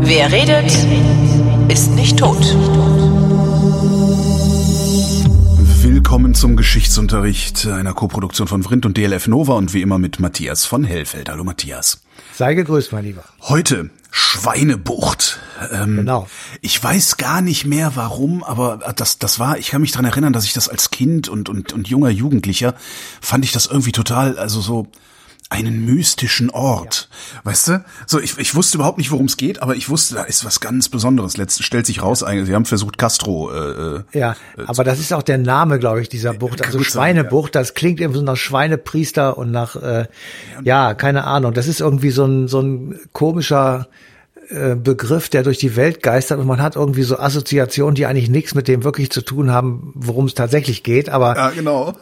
Wer redet, ist nicht tot. Willkommen zum Geschichtsunterricht einer Koproduktion von Vrindt und DLF Nova und wie immer mit Matthias von Hellfeld. Hallo Matthias. Sei gegrüßt, mein Lieber. Heute Schweinebucht. Ähm, Genau. Ich weiß gar nicht mehr warum, aber das, das war, ich kann mich dran erinnern, dass ich das als Kind und, und, und junger Jugendlicher fand ich das irgendwie total, also so einen mystischen Ort. Weißt du? So, ich, ich wusste überhaupt nicht, worum es geht, aber ich wusste, da ist was ganz Besonderes. Letzt stellt sich raus, eigentlich, sie haben versucht, Castro, äh, äh, Ja, aber das ist auch der Name, glaube ich, dieser Bucht. Also Schweinebucht, das klingt irgendwie so nach Schweinepriester und nach, äh, ja, keine Ahnung. Das ist irgendwie so ein, so ein komischer äh, Begriff, der durch die Welt geistert und man hat irgendwie so Assoziationen, die eigentlich nichts mit dem wirklich zu tun haben, worum es tatsächlich geht. Aber ja, genau.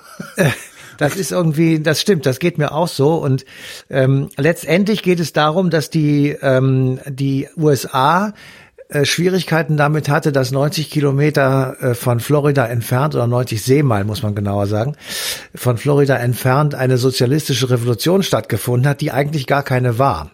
Das ist irgendwie, das stimmt, das geht mir auch so. Und ähm, letztendlich geht es darum, dass die, ähm, die USA äh, Schwierigkeiten damit hatte, dass 90 Kilometer äh, von Florida entfernt, oder 90 Seemeilen muss man genauer sagen, von Florida entfernt eine sozialistische Revolution stattgefunden hat, die eigentlich gar keine war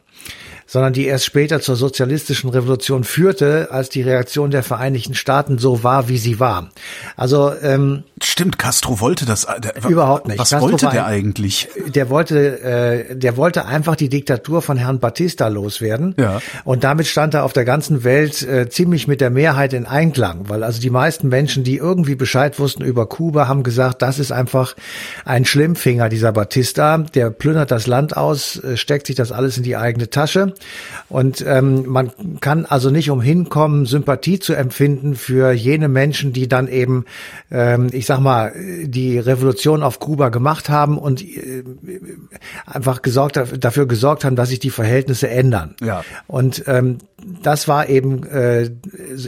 sondern die erst später zur sozialistischen Revolution führte, als die Reaktion der Vereinigten Staaten so war, wie sie war. Also ähm, Stimmt, Castro wollte das. äh, Der, Überhaupt nicht. Was Castro wollte der ein- eigentlich? der wollte, äh, der wollte einfach die Diktatur von Herrn Batista loswerden. Ja. Und damit stand er auf der ganzen Welt äh, ziemlich mit der Mehrheit in Einklang, weil also die meisten Menschen, die irgendwie Bescheid wussten über Kuba, haben gesagt, das ist einfach ein Schlimmfinger, dieser Batista. Der plündert das Land aus, äh, steckt sich das alles in die eigene Tasche. Und ähm, man kann also nicht umhin kommen, Sympathie zu empfinden für jene Menschen, die dann eben, ähm, ich sag mal, die Revolution auf Kuba gemacht haben und äh, einfach gesorgt, dafür gesorgt haben, dass sich die Verhältnisse ändern. Ja. Und ähm, das war eben, äh,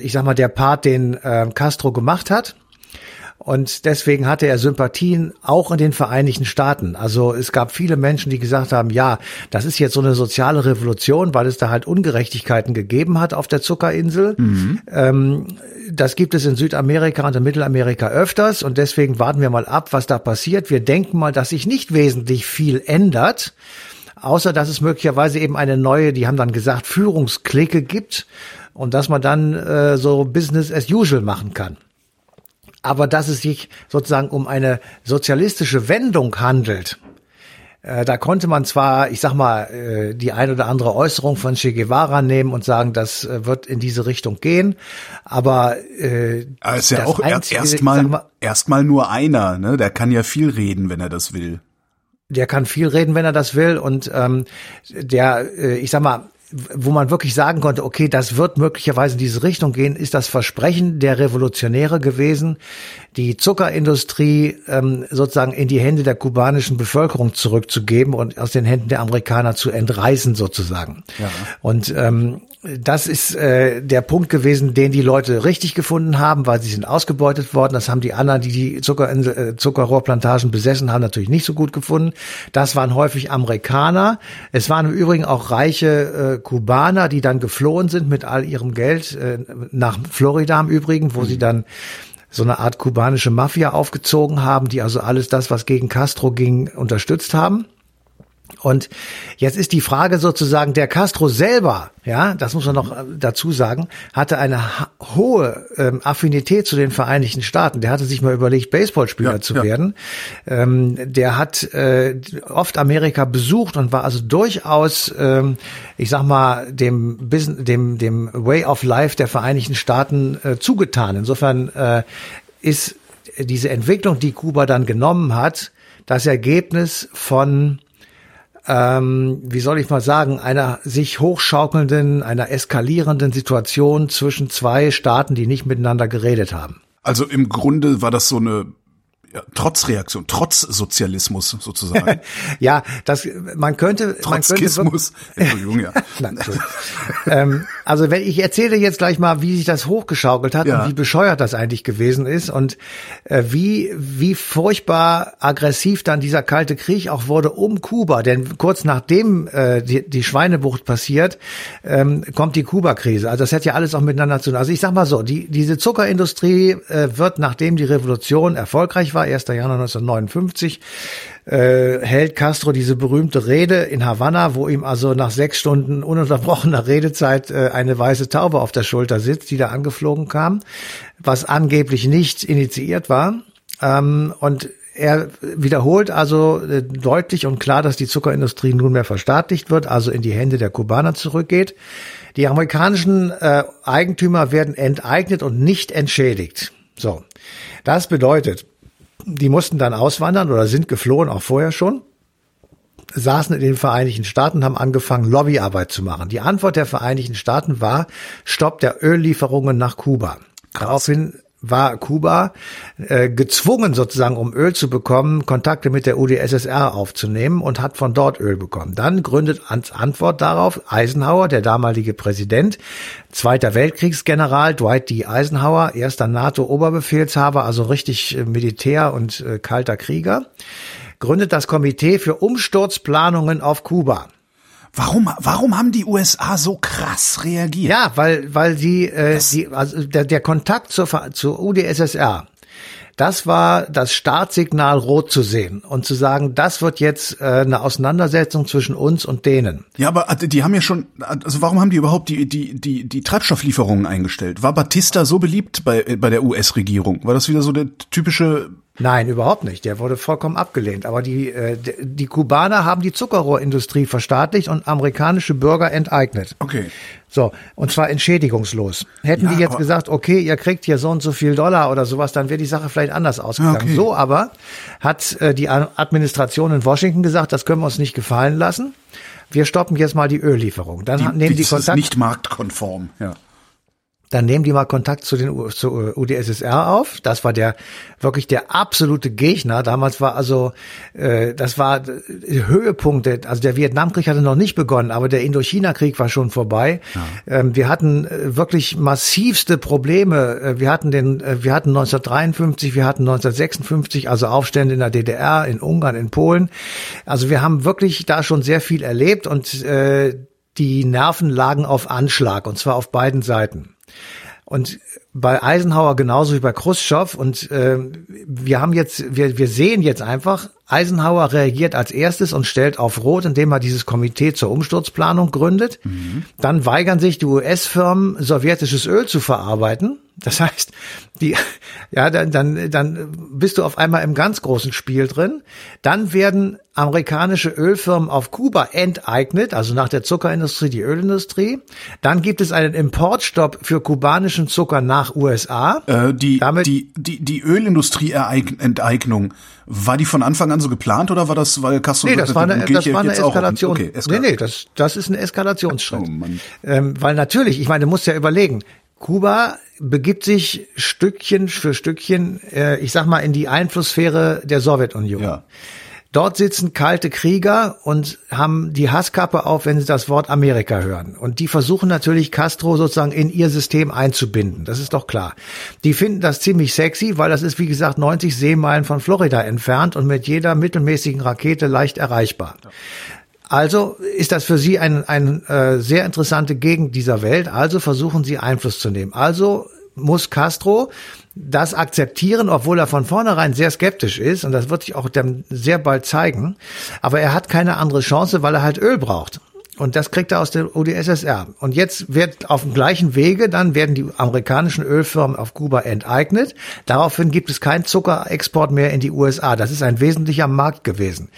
ich sag mal, der Part, den äh, Castro gemacht hat. Und deswegen hatte er Sympathien auch in den Vereinigten Staaten. Also es gab viele Menschen, die gesagt haben, ja, das ist jetzt so eine soziale Revolution, weil es da halt Ungerechtigkeiten gegeben hat auf der Zuckerinsel. Ähm, das gibt es in Südamerika und in Mittelamerika öfters. Und deswegen warten wir mal ab, was da passiert. Wir denken mal, dass sich nicht wesentlich viel ändert. Außer dass es möglicherweise eben eine neue, die haben dann gesagt, Führungsklicke gibt und dass man dann äh, so Business as usual machen kann. Aber dass es sich sozusagen um eine sozialistische Wendung handelt, äh, da konnte man zwar, ich sag mal, äh, die ein oder andere Äußerung von Che Guevara nehmen und sagen, das äh, wird in diese Richtung gehen, aber äh, Aber ist ja auch er- erstmal mal, erstmal nur einer, ne? Der kann ja viel reden, wenn er das will. der kann viel reden, wenn er das will. Und ähm, der, äh, ich sag mal, wo man wirklich sagen konnte, okay, das wird möglicherweise in diese Richtung gehen, ist das Versprechen der Revolutionäre gewesen, die Zuckerindustrie ähm, sozusagen in die Hände der kubanischen Bevölkerung zurückzugeben und aus den Händen der Amerikaner zu entreißen sozusagen. Ja. Und ähm, das ist äh, der Punkt gewesen, den die Leute richtig gefunden haben, weil sie sind ausgebeutet worden. Das haben die anderen, die die Zuckerinsel, äh, Zuckerrohrplantagen besessen haben, natürlich nicht so gut gefunden. Das waren häufig Amerikaner. Es waren im Übrigen auch reiche äh, Kubaner, die dann geflohen sind mit all ihrem Geld äh, nach Florida im Übrigen, wo sie dann so eine Art kubanische Mafia aufgezogen haben, die also alles das, was gegen Castro ging, unterstützt haben. Und jetzt ist die Frage sozusagen, der Castro selber, ja, das muss man noch äh, dazu sagen, hatte eine hohe ähm, Affinität zu den Vereinigten Staaten. Der hatte sich mal überlegt, Baseballspieler Ja, zu ja. werden. Ähm, der hat äh, oft Amerika besucht und war also durchaus, ähm, ich sag mal, dem, Business, dem, dem Way of Life der Vereinigten Staaten äh, zugetan. Insofern äh, ist diese Entwicklung, die Kuba dann genommen hat, das Ergebnis von ähm, wie soll ich mal sagen, einer sich hochschaukelnden, einer eskalierenden Situation zwischen zwei Staaten, die nicht miteinander geredet haben. Also im Grunde war das so eine ja, Trotzreaktion, Trotzsozialismus sozusagen. Ja, das man könnte man Trotzkismus. Entschuldigung, ja. Nein, Entschuldigung. ähm, also wenn ich erzähle jetzt gleich mal, wie sich das hochgeschaukelt hat Ja. und wie bescheuert das eigentlich gewesen ist und äh, wie wie furchtbar aggressiv dann dieser kalte Krieg auch wurde um Kuba, denn kurz nachdem äh, die, die Schweinebucht passiert, ähm, kommt die Kuba-Krise. Also das hat ja alles auch miteinander zu tun. Also ich sag mal so, die diese Zuckerindustrie äh, wird nachdem die Revolution erfolgreich war Havanna, 1. Januar 1959, äh, hält Castro diese berühmte Rede in Havanna, wo ihm also nach sechs Stunden ununterbrochener Redezeit äh, eine weiße Taube auf der Schulter sitzt, die da angeflogen kam, was angeblich nicht initiiert war. Ähm, und er wiederholt also äh, deutlich und klar, dass die Zuckerindustrie nunmehr verstaatlicht wird, also in die Hände der Kubaner zurückgeht. Die amerikanischen äh, Eigentümer werden enteignet und nicht entschädigt. So, das bedeutet, die mussten dann auswandern oder sind geflohen, auch vorher schon saßen in den Vereinigten Staaten, haben angefangen, Lobbyarbeit zu machen. Die Antwort der Vereinigten Staaten war Stopp der Öllieferungen nach Kuba. Daraufhin war Kuba äh, gezwungen, sozusagen, um Öl zu bekommen, Kontakte mit der UdSSR aufzunehmen und hat von dort Öl bekommen. Dann gründet als Antwort darauf Eisenhower, der damalige Präsident, Zweiter Weltkriegsgeneral Dwight D. Eisenhower, erster NATO-Oberbefehlshaber, also richtig äh, Militär und äh, kalter Krieger, gründet das Komitee für Umsturzplanungen auf Kuba. Warum, warum haben die USA so krass reagiert? Ja, weil, weil die, äh, die also der, der Kontakt zur, zur UdSSR, das war das Startsignal rot zu sehen und zu sagen, das wird jetzt äh, eine Auseinandersetzung zwischen uns und denen. Ja, aber äh, die haben ja schon, also warum haben die überhaupt die, die, die, die Treibstofflieferungen eingestellt? War Batista so beliebt bei, bei der US-Regierung? War das wieder so der typische Nein, überhaupt nicht. Der wurde vollkommen abgelehnt. Aber die, äh, die Kubaner haben die Zuckerrohrindustrie verstaatlicht und amerikanische Bürger enteignet. Okay. So, und zwar entschädigungslos. Hätten Ja, die jetzt gesagt, okay, ihr kriegt hier so und so viel Dollar oder sowas, dann wäre die Sache vielleicht anders ausgegangen. Okay. So aber hat äh, die Administration in Washington gesagt, das können wir uns nicht gefallen lassen. Wir stoppen jetzt mal die Öllieferung. Dann Die, nehmen die das ist Kontakt. nicht marktkonform. Ja. Dann nehmen die mal Kontakt zu den U zur UdSSR auf. Das war der wirklich der absolute Gegner. Damals war also äh, das war der Höhepunkt. Der, also der Vietnamkrieg hatte noch nicht begonnen, aber der Indochina-Krieg war schon vorbei. Ähm, wir hatten äh, wirklich massivste Probleme. Äh, wir hatten den, äh, wir hatten 1953, wir hatten 1956, also Aufstände in der DDR, in Ungarn, in Polen. Also wir haben wirklich da schon sehr viel erlebt und äh, die Nerven lagen auf Anschlag und zwar auf beiden Seiten. Und bei Eisenhower genauso wie bei Khrushchev. Und äh, wir haben jetzt, wir, wir sehen jetzt einfach, Eisenhower reagiert als erstes und stellt auf Rot, indem er dieses Komitee zur Umsturzplanung gründet. Dann weigern sich die US-Firmen, sowjetisches Öl zu verarbeiten. Das heißt, die, ja, dann, dann, dann bist du auf einmal im ganz großen Spiel drin. Dann werden amerikanische Ölfirmen auf Kuba enteignet, also nach der Zuckerindustrie die Ölindustrie. Dann gibt es einen Importstopp für kubanischen Zucker nach USA. Äh, die, Damit- die, die, die Ölindustrie-Enteignung, war die von Anfang an so geplant oder war das, weil Castro Nee, das war eine, geht das war eine jetzt auch- Eskalation. Okay, nee, Eskalation. nee, das, das ist ein Eskalationsschritt. Oh. Ähm, weil natürlich, ich meine, du musst ja überlegen, Kuba begibt sich Stückchen für Stückchen, äh, ich sag mal, in die Einflusssphäre der Sowjetunion. Ja. Dort sitzen kalte Krieger und haben die Hasskappe auf, wenn sie das Wort Amerika hören. Und die versuchen natürlich Castro sozusagen in ihr System einzubinden. Das ist doch klar. Die finden das ziemlich sexy, weil das ist, wie gesagt, 90 Seemeilen von Florida entfernt und mit jeder mittelmäßigen Rakete leicht erreichbar. Also ist das für sie ein, ein äh, sehr interessante Gegend dieser Welt. Also versuchen sie Einfluss zu nehmen. Also muss Castro das akzeptieren, obwohl er von vornherein sehr skeptisch ist. Und das wird sich auch dann sehr bald zeigen. Aber er hat keine andere Chance, weil er halt Öl braucht. Und das kriegt er aus der UdSSR. Und jetzt wird auf dem gleichen Wege, dann werden die amerikanischen Ölfirmen auf Kuba enteignet. Daraufhin gibt es keinen Zuckerexport mehr in die USA. Das ist ein wesentlicher Markt gewesen.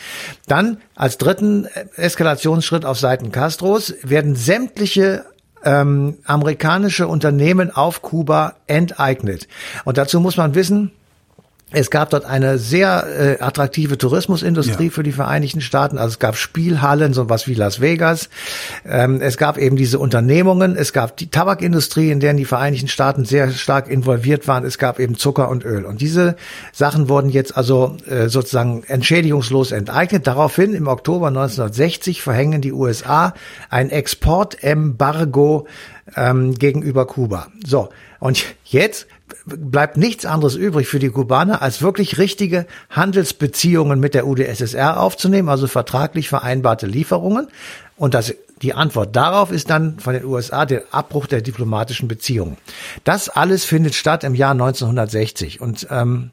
Dann als dritten Eskalationsschritt auf Seiten Castros werden sämtliche ähm, amerikanische Unternehmen auf Kuba enteignet. Und dazu muss man wissen, es gab dort eine sehr äh, attraktive Tourismusindustrie Ja. für die Vereinigten Staaten. Also es gab Spielhallen, sowas wie Las Vegas. Ähm, es gab eben diese Unternehmungen. Es gab die Tabakindustrie, in der die Vereinigten Staaten sehr stark involviert waren. Es gab eben Zucker und Öl. Und diese Sachen wurden jetzt also äh, sozusagen entschädigungslos enteignet. Daraufhin im Oktober 1960 verhängen die USA ein Exportembargo ähm, gegenüber Kuba. So, und jetzt bleibt nichts anderes übrig für die Kubaner, als wirklich richtige Handelsbeziehungen mit der UdSSR aufzunehmen, also vertraglich vereinbarte Lieferungen. Und das, die Antwort darauf ist dann von den USA der Abbruch der diplomatischen Beziehungen. Das alles findet statt im Jahr 1960. Und ähm,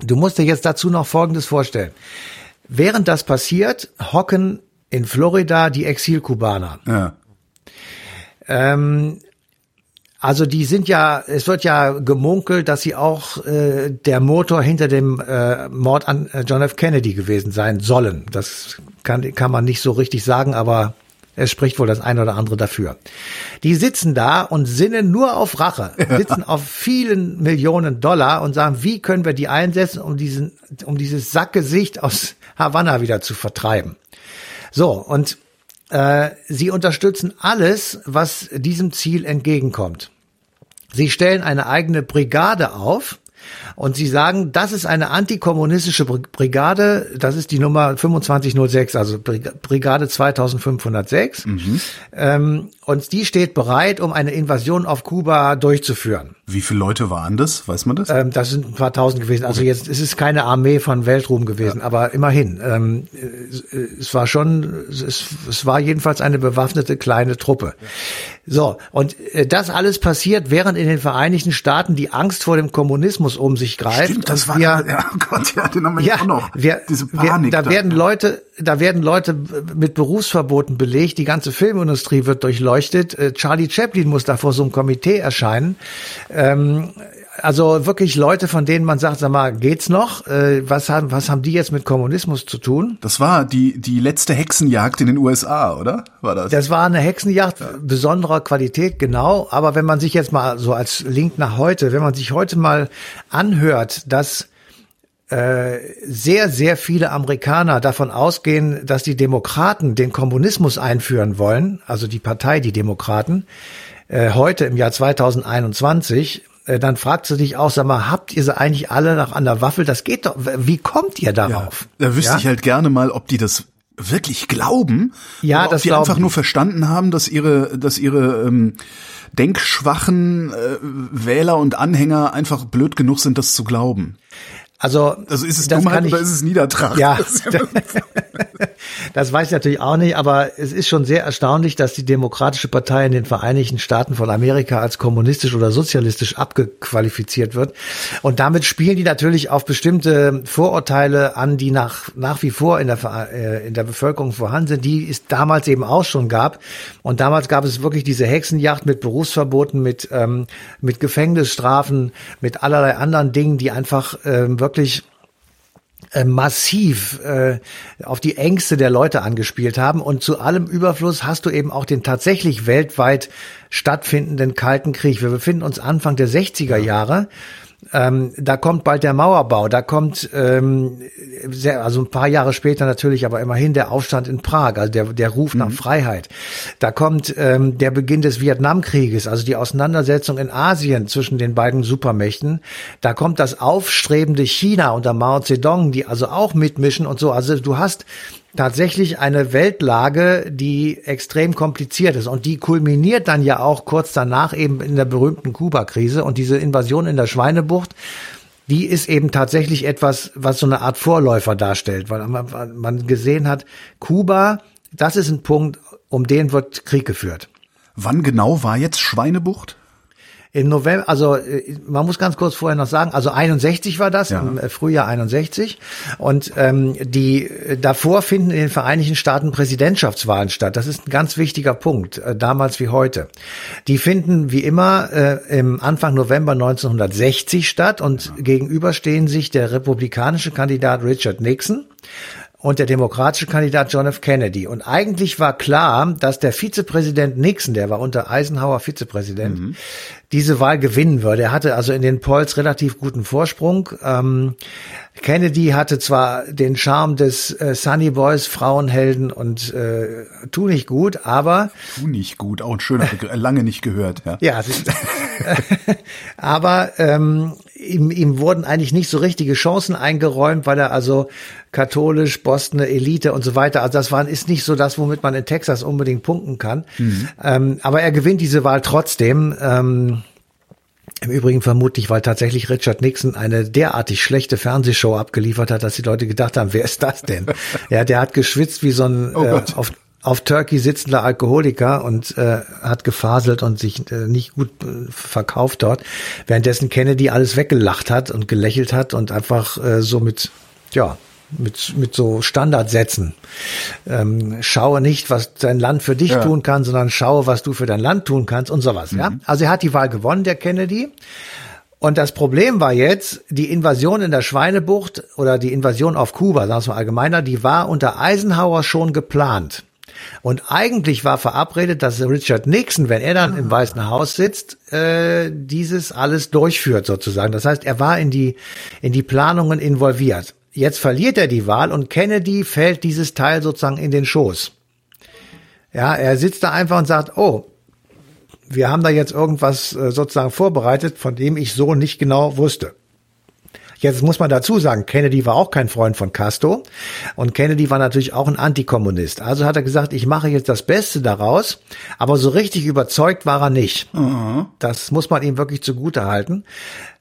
Du musst dir jetzt dazu noch Folgendes vorstellen. Während das passiert, hocken in Florida die Exilkubaner. Ja. Ähm, also die sind ja, es wird ja gemunkelt, dass sie auch äh, der Motor hinter dem äh, Mord an äh, John F. Kennedy gewesen sein sollen. Das kann, kann man nicht so richtig sagen, aber es spricht wohl das eine oder andere dafür. Die sitzen da und sinnen nur auf Rache, sitzen auf vielen Millionen Dollar und sagen, wie können wir die einsetzen, um diesen, um dieses Sackgesicht aus Havanna wieder zu vertreiben. So, und sie unterstützen alles, was diesem Ziel entgegenkommt. Sie stellen eine eigene Brigade auf und sie sagen, das ist eine antikommunistische Brigade, das ist die Nummer 2506, also Brigade 2506. Mhm. Ähm, und die steht bereit, um eine Invasion auf Kuba durchzuführen. Wie viele Leute waren das? Weiß man das? Ähm, das sind ein paar tausend gewesen. Also okay. jetzt es ist keine Armee von Weltruhm gewesen, ja. aber immerhin. Ähm, es war schon, es, es war jedenfalls eine bewaffnete kleine Truppe. So, und äh, das alles passiert, während in den Vereinigten Staaten die Angst vor dem Kommunismus um sich greift. Stimmt, das war, wir, ja, oh Gott, ja, den haben wir ja, auch noch. Wir, Diese Panik. Wir, da, da werden Leute, da werden Leute mit Berufsverboten belegt, die ganze Filmindustrie wird durchleuchtet. Äh, Charlie Chaplin muss da vor so einem Komitee erscheinen. Ähm, also wirklich Leute, von denen man sagt, sag mal, geht's noch? Äh, was haben, was haben die jetzt mit Kommunismus zu tun? Das war die, die letzte Hexenjagd in den USA, oder? War das? Das war eine Hexenjagd ja. besonderer Qualität, genau. Aber wenn man sich jetzt mal so als Link nach heute, wenn man sich heute mal anhört, dass sehr, sehr viele Amerikaner davon ausgehen, dass die Demokraten den Kommunismus einführen wollen, also die Partei, die Demokraten, äh, heute im Jahr 2021, äh, dann fragst du dich auch, sag mal, habt ihr sie eigentlich alle noch an der Waffel? Das geht doch, wie kommt ihr darauf? Ja, da wüsste ja? ich halt gerne mal, ob die das wirklich glauben. Ja, oder ob die einfach nur verstanden haben, dass ihre, dass ihre ähm, denkschwachen äh, Wähler und Anhänger einfach blöd genug sind, das zu glauben. Also, also ist es Dummheit ich, oder ist es Niedertracht? Ja, das weiß ich natürlich auch nicht, aber es ist schon sehr erstaunlich, dass die Demokratische Partei in den Vereinigten Staaten von Amerika als kommunistisch oder sozialistisch abgequalifiziert wird. Und damit spielen die natürlich auf bestimmte Vorurteile an, die nach, nach wie vor in der, äh, in der Bevölkerung vorhanden sind, die es damals eben auch schon gab. Und damals gab es wirklich diese Hexenjacht mit Berufsverboten, mit, ähm, mit Gefängnisstrafen, mit allerlei anderen Dingen, die einfach ähm, wirklich äh, massiv äh, auf die Ängste der Leute angespielt haben. Und zu allem Überfluss hast du eben auch den tatsächlich weltweit stattfindenden Kalten Krieg. Wir befinden uns Anfang der 60er Jahre. Ähm, da kommt bald der Mauerbau, da kommt ähm, sehr, also ein paar Jahre später natürlich, aber immerhin der Aufstand in Prag, also der, der Ruf mhm. nach Freiheit. Da kommt ähm, der Beginn des Vietnamkrieges, also die Auseinandersetzung in Asien zwischen den beiden Supermächten. Da kommt das aufstrebende China unter Mao Zedong, die also auch mitmischen und so. Also du hast tatsächlich eine Weltlage, die extrem kompliziert ist. Und die kulminiert dann ja auch kurz danach eben in der berühmten Kuba-Krise. Und diese Invasion in der Schweinebucht, die ist eben tatsächlich etwas, was so eine Art Vorläufer darstellt, weil man, gesehen hat, Kuba, das ist ein Punkt, um den wird Krieg geführt. Wann genau war jetzt Schweinebucht? Im November, also äh, man muss ganz kurz vorher noch sagen, also 61 war das, ja. im äh, Frühjahr 61. Und ähm, die äh, davor finden in den Vereinigten Staaten Präsidentschaftswahlen statt. Das ist ein ganz wichtiger Punkt, damals wie heute. Die finden wie immer äh, im Anfang November 1960 statt und ja. gegenüber stehen sich der republikanische Kandidat Richard Nixon und der demokratische Kandidat John F. Kennedy. Und eigentlich war klar, dass der Vizepräsident Nixon, der war unter Eisenhower Vizepräsident, mhm. diese Wahl gewinnen würde. Er hatte also in den Polls relativ guten Vorsprung. Ähm, Kennedy hatte zwar den Charme des äh, Sunny Boys, Frauenhelden und äh, tu nicht gut, aber tu nicht gut, auch ein schöner Begriff, lange nicht gehört. Ja, ja aber ähm, ihm, ihm wurden eigentlich nicht so richtige Chancen eingeräumt, weil er also katholisch, Boston, Elite und so weiter. Also das war, ist nicht so das, womit man in Texas unbedingt punkten kann. Mhm. Ähm, aber er gewinnt diese Wahl trotzdem. Ähm, im Übrigen vermutlich, weil tatsächlich Richard Nixon eine derartig schlechte Fernsehshow abgeliefert hat, dass die Leute gedacht haben, wer ist das denn? ja, der hat geschwitzt wie so ein oh äh, auf, auf Turkey sitzender Alkoholiker und äh, hat gefaselt und sich äh, nicht gut äh, verkauft dort, währenddessen Kennedy alles weggelacht hat und gelächelt hat und einfach äh, so mit, ja, mit, mit so Standardsätzen. Ähm, schaue nicht, was dein Land für dich Ja. tun kann, sondern schaue, was du für dein Land tun kannst und sowas. Ja? Also er hat die Wahl gewonnen, der Kennedy. Und das Problem war jetzt, die Invasion in der Schweinebucht oder die Invasion auf Kuba, sagen wir es mal allgemeiner, die war unter Eisenhower schon geplant. Und eigentlich war verabredet, dass Richard Nixon, wenn er dann im Weißen Haus sitzt, äh, dieses alles durchführt sozusagen. Das heißt, er war in die, in die Planungen involviert. Jetzt verliert er die Wahl und Kennedy fällt dieses Teil sozusagen in den Schoß. Ja, er sitzt da einfach und sagt, oh, wir haben da jetzt irgendwas äh, sozusagen vorbereitet, von dem ich so nicht genau wusste. Jetzt muss man dazu sagen, Kennedy war auch kein Freund von Castro und Kennedy war natürlich auch ein Antikommunist. Also hat er gesagt, ich mache jetzt das Beste daraus, aber so richtig überzeugt war er nicht. Das muss man ihm wirklich zugute halten.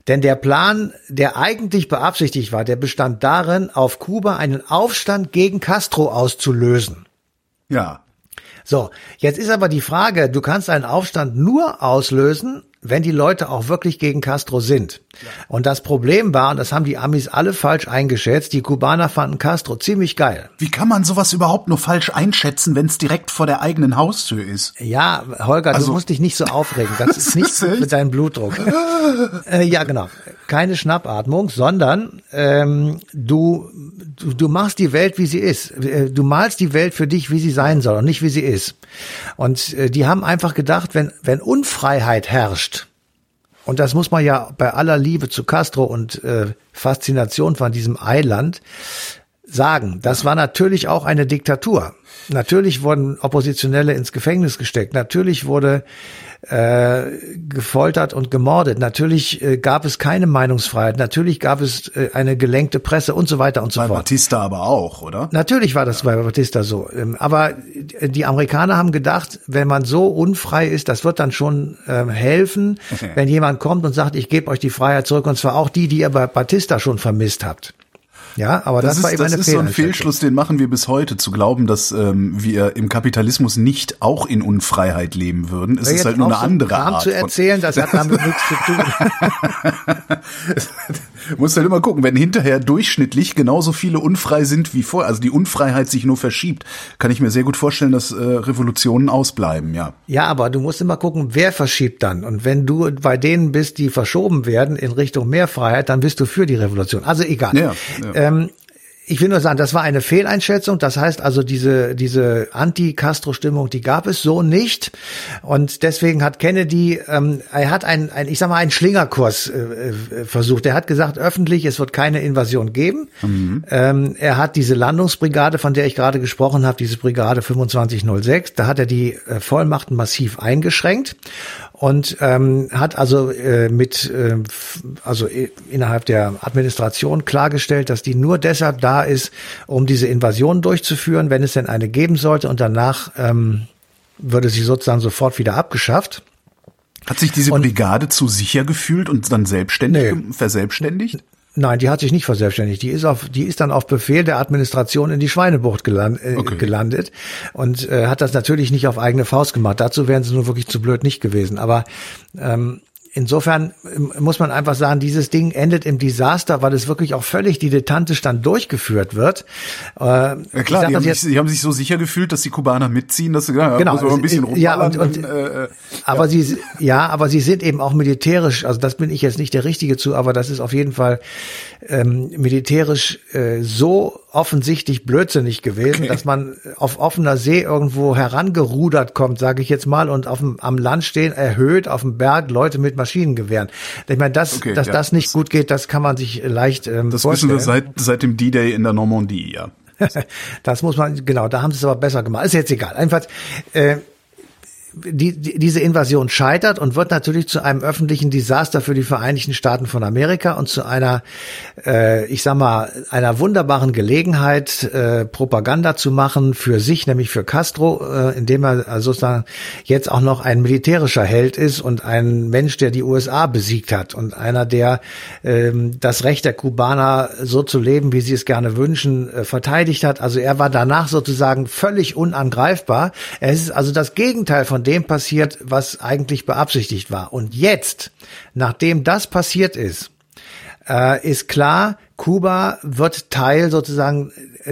Denn der Plan, der eigentlich beabsichtigt war, der bestand darin, auf Kuba einen Aufstand gegen Castro auszulösen. Ja. So, jetzt ist aber die Frage, du kannst einen Aufstand nur auslösen, wenn die Leute auch wirklich gegen Castro sind. Und das Problem war, und das haben die Amis alle falsch eingeschätzt, die Kubaner fanden Castro ziemlich geil. Wie kann man sowas überhaupt nur falsch einschätzen, wenn es direkt vor der eigenen Haustür ist? Ja, Holger, Also- du musst dich nicht so aufregen. Das ist nicht gut mit deinem Blutdruck. äh, ja, genau. Keine Schnappatmung, sondern ähm, du, du, du machst die Welt, wie sie ist. Äh, Du malst die Welt für dich, wie sie sein soll und nicht, wie sie ist. Und äh, die haben einfach gedacht, wenn, wenn Unfreiheit herrscht, und das muss man ja bei aller Liebe zu Castro und äh, Faszination von diesem Eiland sagen. Das war natürlich auch eine Diktatur. Natürlich wurden Oppositionelle ins Gefängnis gesteckt. Natürlich wurde äh, gefoltert und gemordet. Natürlich äh, gab es keine Meinungsfreiheit. Natürlich gab es äh, eine gelenkte Presse und so weiter und so Bei fort. Batista aber auch, oder? Natürlich war das bei Batista so. Ähm, Aber die Amerikaner haben gedacht, wenn man so unfrei ist, das wird dann schon ähm, helfen, wenn jemand kommt und sagt, ich gebe euch die Freiheit zurück. Und zwar auch die, die ihr bei Batista schon vermisst habt. Ja, aber das, Das, war ist, eben das ist so ein. Fehlschluss, den machen wir bis heute, zu glauben, dass ähm, wir im Kapitalismus nicht auch in Unfreiheit leben würden. Es ist halt nur eine so andere Kram Art. zu erzählen, das hat damit nichts zu tun. Muss halt immer gucken, wenn hinterher durchschnittlich genauso viele unfrei sind wie vorher, also die Unfreiheit sich nur verschiebt, kann ich mir sehr gut vorstellen, dass äh, Revolutionen ausbleiben, ja. Ja, aber du musst immer gucken, wer verschiebt dann. Und wenn du bei denen bist, die verschoben werden in Richtung mehr Freiheit, dann bist du für die Revolution. Also egal. Ja, ja. Ähm, ich will nur sagen, das war eine Fehleinschätzung. Das heißt also, diese, diese Anti-Castro-Stimmung, die gab es so nicht. Und deswegen hat Kennedy, ähm, er hat ein, ein, ich sag mal, einen Schlingerkurs äh, äh, versucht. Er hat gesagt, öffentlich, es wird keine Invasion geben. Ähm, er hat diese Landungsbrigade, von der ich gerade gesprochen habe, diese Brigade 2506, da hat er die äh, Vollmachten massiv eingeschränkt und ähm, hat also äh, mit äh, also innerhalb der Administration klargestellt, dass die nur deshalb da ist, um diese Invasion durchzuführen, wenn es denn eine geben sollte und danach ähm, würde sie sozusagen sofort wieder abgeschafft. Hat sich diese Und- Brigade zu sicher gefühlt und dann selbstständig Nee. verselbstständigt? Nein, die hat sich nicht verselbstständigt. Die ist auf, die ist dann auf Befehl der Administration in die Schweinebucht geland, äh, Okay. gelandet und äh, hat das natürlich nicht auf eigene Faust gemacht. Dazu wären sie nur wirklich zu blöd nicht gewesen. Aber ähm, insofern ähm, muss man einfach sagen, dieses Ding endet im Desaster, weil es wirklich auch völlig dilettantisch dann durchgeführt wird. Äh, Ja klar, die haben, jetzt- sich, die haben sich so sicher gefühlt, dass die Kubaner mitziehen, dass sie ja, Genau, ein bisschen ja, und- und- dann, äh, äh, Aber sie, ja, aber sie sind eben auch militärisch, also das bin ich jetzt nicht der Richtige zu, aber das ist auf jeden Fall ähm, militärisch äh, so offensichtlich blödsinnig gewesen, dass man auf offener See irgendwo herangerudert kommt, sage ich jetzt mal, und auf dem, am Land stehen, erhöht auf dem Berg Leute mit Maschinengewehren. Ich meine, das, Okay, dass ja, das nicht das- gut geht, das kann man sich leicht ähm, das wissen vorstellen. wir seit, seit dem D-Day in der Normandie, ja. Das muss man, genau, da haben sie es aber besser gemacht. Ist jetzt egal. Einfach, äh, die, die, diese Invasion scheitert und wird natürlich zu einem öffentlichen Desaster für die Vereinigten Staaten von Amerika und zu einer, äh, ich sag mal, einer wunderbaren Gelegenheit, äh, Propaganda zu machen für sich, nämlich für Castro, äh, indem er sozusagen jetzt auch noch ein militärischer Held ist und ein Mensch, der die USA besiegt hat und einer, der ähm, das Recht der Kubaner, so zu leben, wie sie es gerne wünschen, äh, verteidigt hat. Also er war danach sozusagen völlig unangreifbar. Es ist also das Gegenteil von dem passiert, was eigentlich beabsichtigt war. Und jetzt, nachdem das passiert ist, äh, ist klar, Kuba wird Teil sozusagen äh,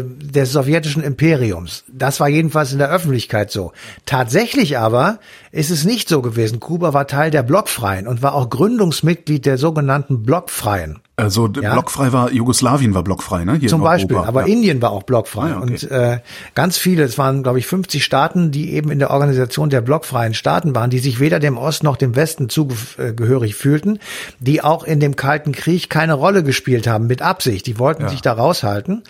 äh, des sowjetischen Imperiums. Das war jedenfalls in der Öffentlichkeit so. Tatsächlich aber ist es nicht so gewesen. Kuba war Teil der Blockfreien und war auch Gründungsmitglied der sogenannten Blockfreien. Also ja? blockfrei war Jugoslawien war blockfrei, ne? Hier Zum Beispiel, aber ja. Indien war auch blockfrei. Ah, ja, okay. Und äh, ganz viele, es waren, glaube ich, 50 Staaten, die eben in der Organisation der blockfreien Staaten waren, die sich weder dem Osten noch dem Westen zugehörig fühlten, die auch in dem Kalten Krieg keine Rolle gespielt haben, mit Absicht. Die wollten sich da raushalten.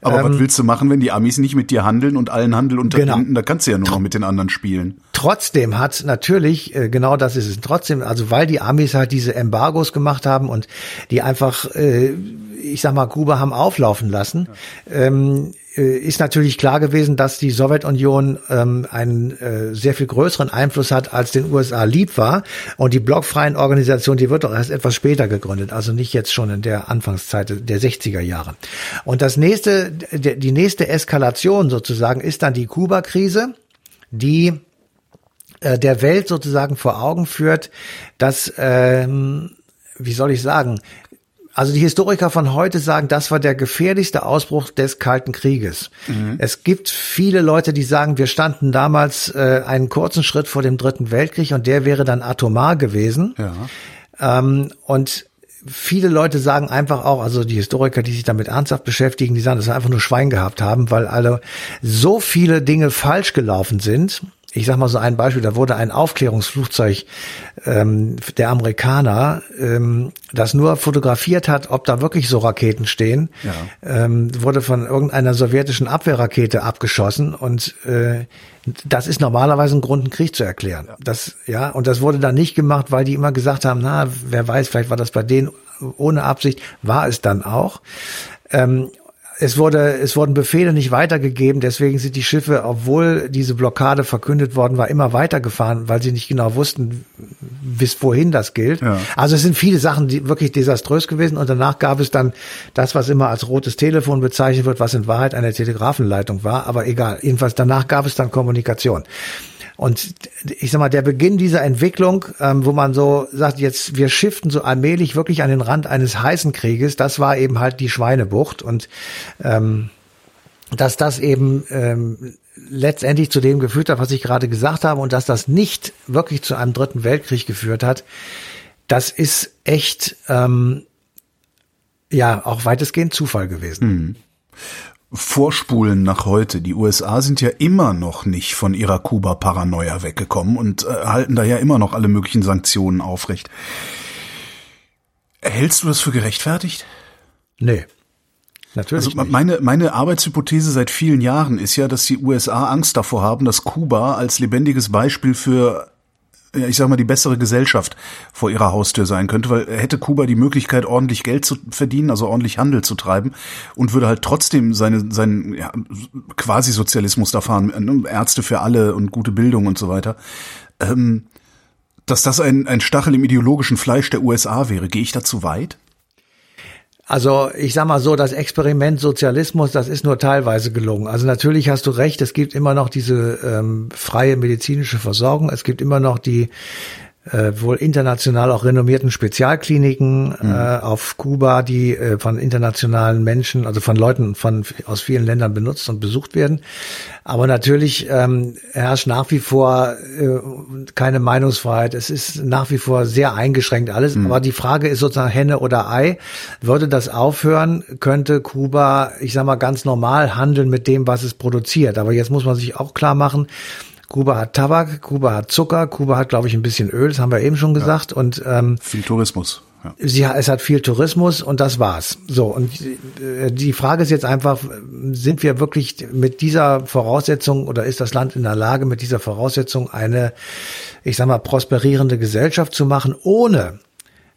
Aber ähm, was willst du machen, wenn die Amis nicht mit dir handeln und allen Handel unterbinden? Genau. Da kannst du ja nur noch mit den anderen spielen. Trotzdem hat natürlich, äh, genau das ist es, trotzdem, also weil die Amis halt diese Embargos gemacht haben und die einfach, äh, ich sag mal, Kuba haben auflaufen lassen, ähm, äh, ist natürlich klar gewesen, dass die Sowjetunion ähm, einen äh, sehr viel größeren Einfluss hat, als den USA lieb war. Und die blockfreien Organisation, die wird doch erst etwas später gegründet, also nicht jetzt schon in der Anfangszeit der 60er Jahre. Und das nächste, die nächste Eskalation sozusagen ist dann die Kuba-Krise, die äh, der Welt sozusagen vor Augen führt, dass, ähm, wie soll ich sagen, also die Historiker von heute sagen, das war der gefährlichste Ausbruch des Kalten Krieges. Mhm. Es gibt viele Leute, die sagen, wir standen damals äh, einen kurzen Schritt vor dem Dritten Weltkrieg und der wäre dann atomar gewesen. Ja. Ähm, und viele Leute sagen einfach auch, also die Historiker, die sich damit ernsthaft beschäftigen, die sagen, dass wir einfach nur Schwein gehabt haben, weil alle so viele Dinge falsch gelaufen sind ich sag mal so ein Beispiel, da wurde ein Aufklärungsflugzeug ähm, der Amerikaner, ähm, das nur fotografiert hat, ob da wirklich so Raketen stehen, ja. ähm, wurde von irgendeiner sowjetischen Abwehrrakete abgeschossen und äh, das ist normalerweise ein Grund, einen Krieg zu erklären. Ja. Das, ja, und das wurde dann nicht gemacht, weil die immer gesagt haben, na, wer weiß, vielleicht war das bei denen ohne Absicht, war es dann auch. Ähm, es wurde, es wurden Befehle nicht weitergegeben, deswegen sind die Schiffe, obwohl diese Blockade verkündet worden war, immer weitergefahren, weil sie nicht genau wussten, bis wohin das gilt. Ja. Also es sind viele Sachen, die wirklich desaströs gewesen und danach gab es dann das, was immer als rotes Telefon bezeichnet wird, was in Wahrheit eine Telegrafenleitung war, aber egal. Jedenfalls danach gab es dann Kommunikation. Und ich sag mal, der Beginn dieser Entwicklung, ähm, wo man so sagt, jetzt wir shiften so allmählich wirklich an den Rand eines heißen Krieges, das war eben halt die Schweinebucht und ähm, dass das eben ähm, letztendlich zu dem geführt hat, was ich gerade gesagt habe und dass das nicht wirklich zu einem dritten Weltkrieg geführt hat, das ist echt ähm, ja auch weitestgehend Zufall gewesen. Mhm vorspulen nach heute. Die USA sind ja immer noch nicht von ihrer Kuba-Paranoia weggekommen und äh, halten da ja immer noch alle möglichen Sanktionen aufrecht. Hältst du das für gerechtfertigt? Nee. Natürlich. Also meine, meine Arbeitshypothese seit vielen Jahren ist ja, dass die USA Angst davor haben, dass Kuba als lebendiges Beispiel für ich sag mal, die bessere Gesellschaft vor ihrer Haustür sein könnte, weil hätte Kuba die Möglichkeit, ordentlich Geld zu verdienen, also ordentlich Handel zu treiben und würde halt trotzdem seine, seinen ja, Quasi-Sozialismus da fahren, ne, Ärzte für alle und gute Bildung und so weiter, ähm, dass das ein, ein Stachel im ideologischen Fleisch der USA wäre. Gehe ich da zu weit? Also ich sag mal so, das Experiment Sozialismus, das ist nur teilweise gelungen. Also natürlich hast du recht, es gibt immer noch diese ähm, freie medizinische Versorgung, es gibt immer noch die äh, wohl international auch renommierten Spezialkliniken mhm. äh, auf Kuba, die äh, von internationalen Menschen, also von Leuten von aus vielen Ländern benutzt und besucht werden. Aber natürlich ähm, herrscht nach wie vor äh, keine Meinungsfreiheit. Es ist nach wie vor sehr eingeschränkt alles. Mhm. Aber die Frage ist sozusagen Henne oder Ei. Würde das aufhören, könnte Kuba, ich sag mal, ganz normal handeln mit dem, was es produziert. Aber jetzt muss man sich auch klar machen, Kuba hat Tabak, Kuba hat Zucker, Kuba hat, glaube ich, ein bisschen Öl, das haben wir eben schon gesagt. Ja. Und ähm, viel Tourismus. ja. Sie, es hat viel Tourismus und das war's. So, und äh, die Frage ist jetzt einfach, sind wir wirklich mit dieser Voraussetzung oder ist das Land in der Lage, mit dieser Voraussetzung eine, ich sag mal, prosperierende Gesellschaft zu machen, ohne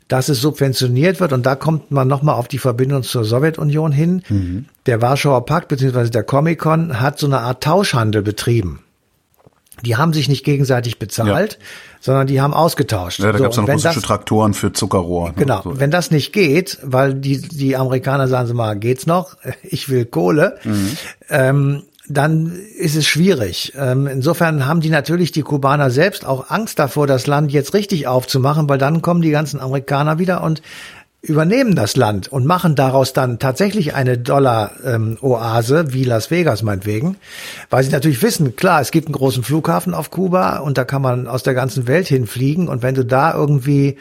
dass es subventioniert wird. Und da kommt man nochmal auf die Verbindung zur Sowjetunion hin. Mhm. Der Warschauer Pakt beziehungsweise der Comic-Con hat so eine Art Tauschhandel betrieben. Die haben sich nicht gegenseitig bezahlt, ja. sondern die haben ausgetauscht. Ja, da so, gab es dann russische das, Traktoren für Zuckerrohr. Ne? Genau. So. Wenn das nicht geht, weil die, die Amerikaner sagen sie mal, geht's noch? Ich will Kohle. Mhm. Ähm, dann ist es schwierig. Ähm, insofern haben die natürlich die Kubaner selbst auch Angst davor, das Land jetzt richtig aufzumachen, weil dann kommen die ganzen Amerikaner wieder und übernehmen das Land und machen daraus dann tatsächlich eine Dollar-Oase, ähm, wie Las Vegas meinetwegen, weil sie natürlich wissen, klar, es gibt einen großen Flughafen auf Kuba und da kann man aus der ganzen Welt hinfliegen. Und wenn du da irgendwie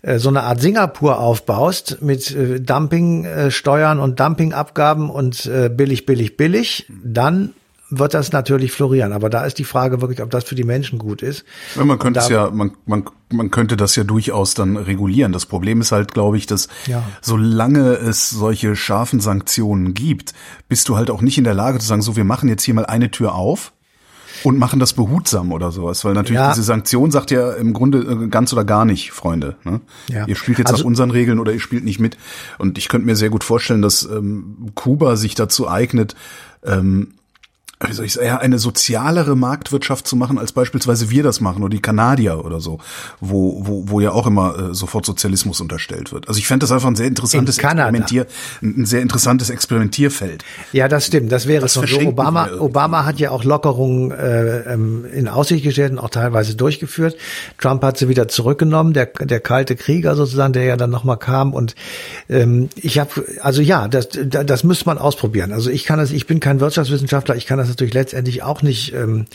äh, so eine Art Singapur aufbaust mit äh, Dumpingsteuern äh, und Dumpingabgaben und äh, billig, billig, billig, dann wird das natürlich florieren. Aber da ist die Frage wirklich, ob das für die Menschen gut ist. Ja, man könnte es ja, man, man, man könnte das ja durchaus dann regulieren. Das Problem ist halt, glaube ich, dass ja. solange es solche scharfen Sanktionen gibt, bist du halt auch nicht in der Lage zu sagen, so, wir machen jetzt hier mal eine Tür auf und machen das behutsam oder sowas, weil natürlich ja. diese Sanktion sagt ja im Grunde äh, ganz oder gar nicht, Freunde. Ne? Ja. Ihr spielt jetzt also, nach unseren Regeln oder ihr spielt nicht mit. Und ich könnte mir sehr gut vorstellen, dass ähm, Kuba sich dazu eignet, ähm, wie soll ich sagen, eine sozialere Marktwirtschaft zu machen, als beispielsweise wir das machen oder die Kanadier oder so, wo, wo, wo ja auch immer äh, sofort Sozialismus unterstellt wird. Also ich fände das einfach ein sehr interessantes Experimentier, ein sehr interessantes Experimentierfeld. Ja, das stimmt, das wäre es so. Obama, Obama hat ja auch Lockerungen äh, ähm, in Aussicht gestellt und auch teilweise durchgeführt. Trump hat sie wieder zurückgenommen, der, der kalte Krieger sozusagen, der ja dann nochmal kam. Und ähm, ich habe, also ja, das, das müsste man ausprobieren. Also ich kann das, ich bin kein Wirtschaftswissenschaftler, ich kann das natürlich letztendlich auch nicht ähm,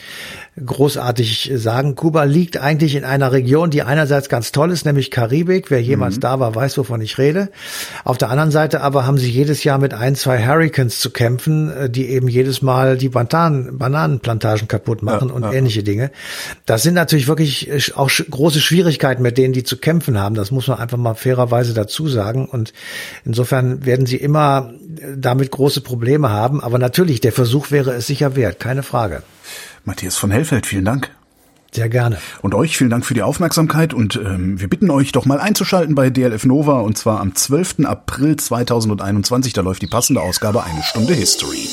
großartig sagen. Kuba liegt eigentlich in einer Region, die einerseits ganz toll ist, nämlich Karibik. Wer jemals mhm. da war, weiß, wovon ich rede. Auf der anderen Seite aber haben sie jedes Jahr mit ein, zwei Hurricanes zu kämpfen, äh, die eben jedes Mal die Bananen, Bananenplantagen kaputt machen ja, und ja. ähnliche Dinge. Das sind natürlich wirklich auch große Schwierigkeiten, mit denen die zu kämpfen haben. Das muss man einfach mal fairerweise dazu sagen. Und insofern werden sie immer äh, damit große Probleme haben. Aber natürlich, der Versuch wäre es sicher wert, keine Frage. Matthias von Hellfeld, vielen Dank. Sehr gerne. Und euch vielen Dank für die Aufmerksamkeit und ähm, wir bitten euch doch mal einzuschalten bei DLF Nova und zwar am 12. April 2021. Da läuft die passende Ausgabe Eine Stunde History.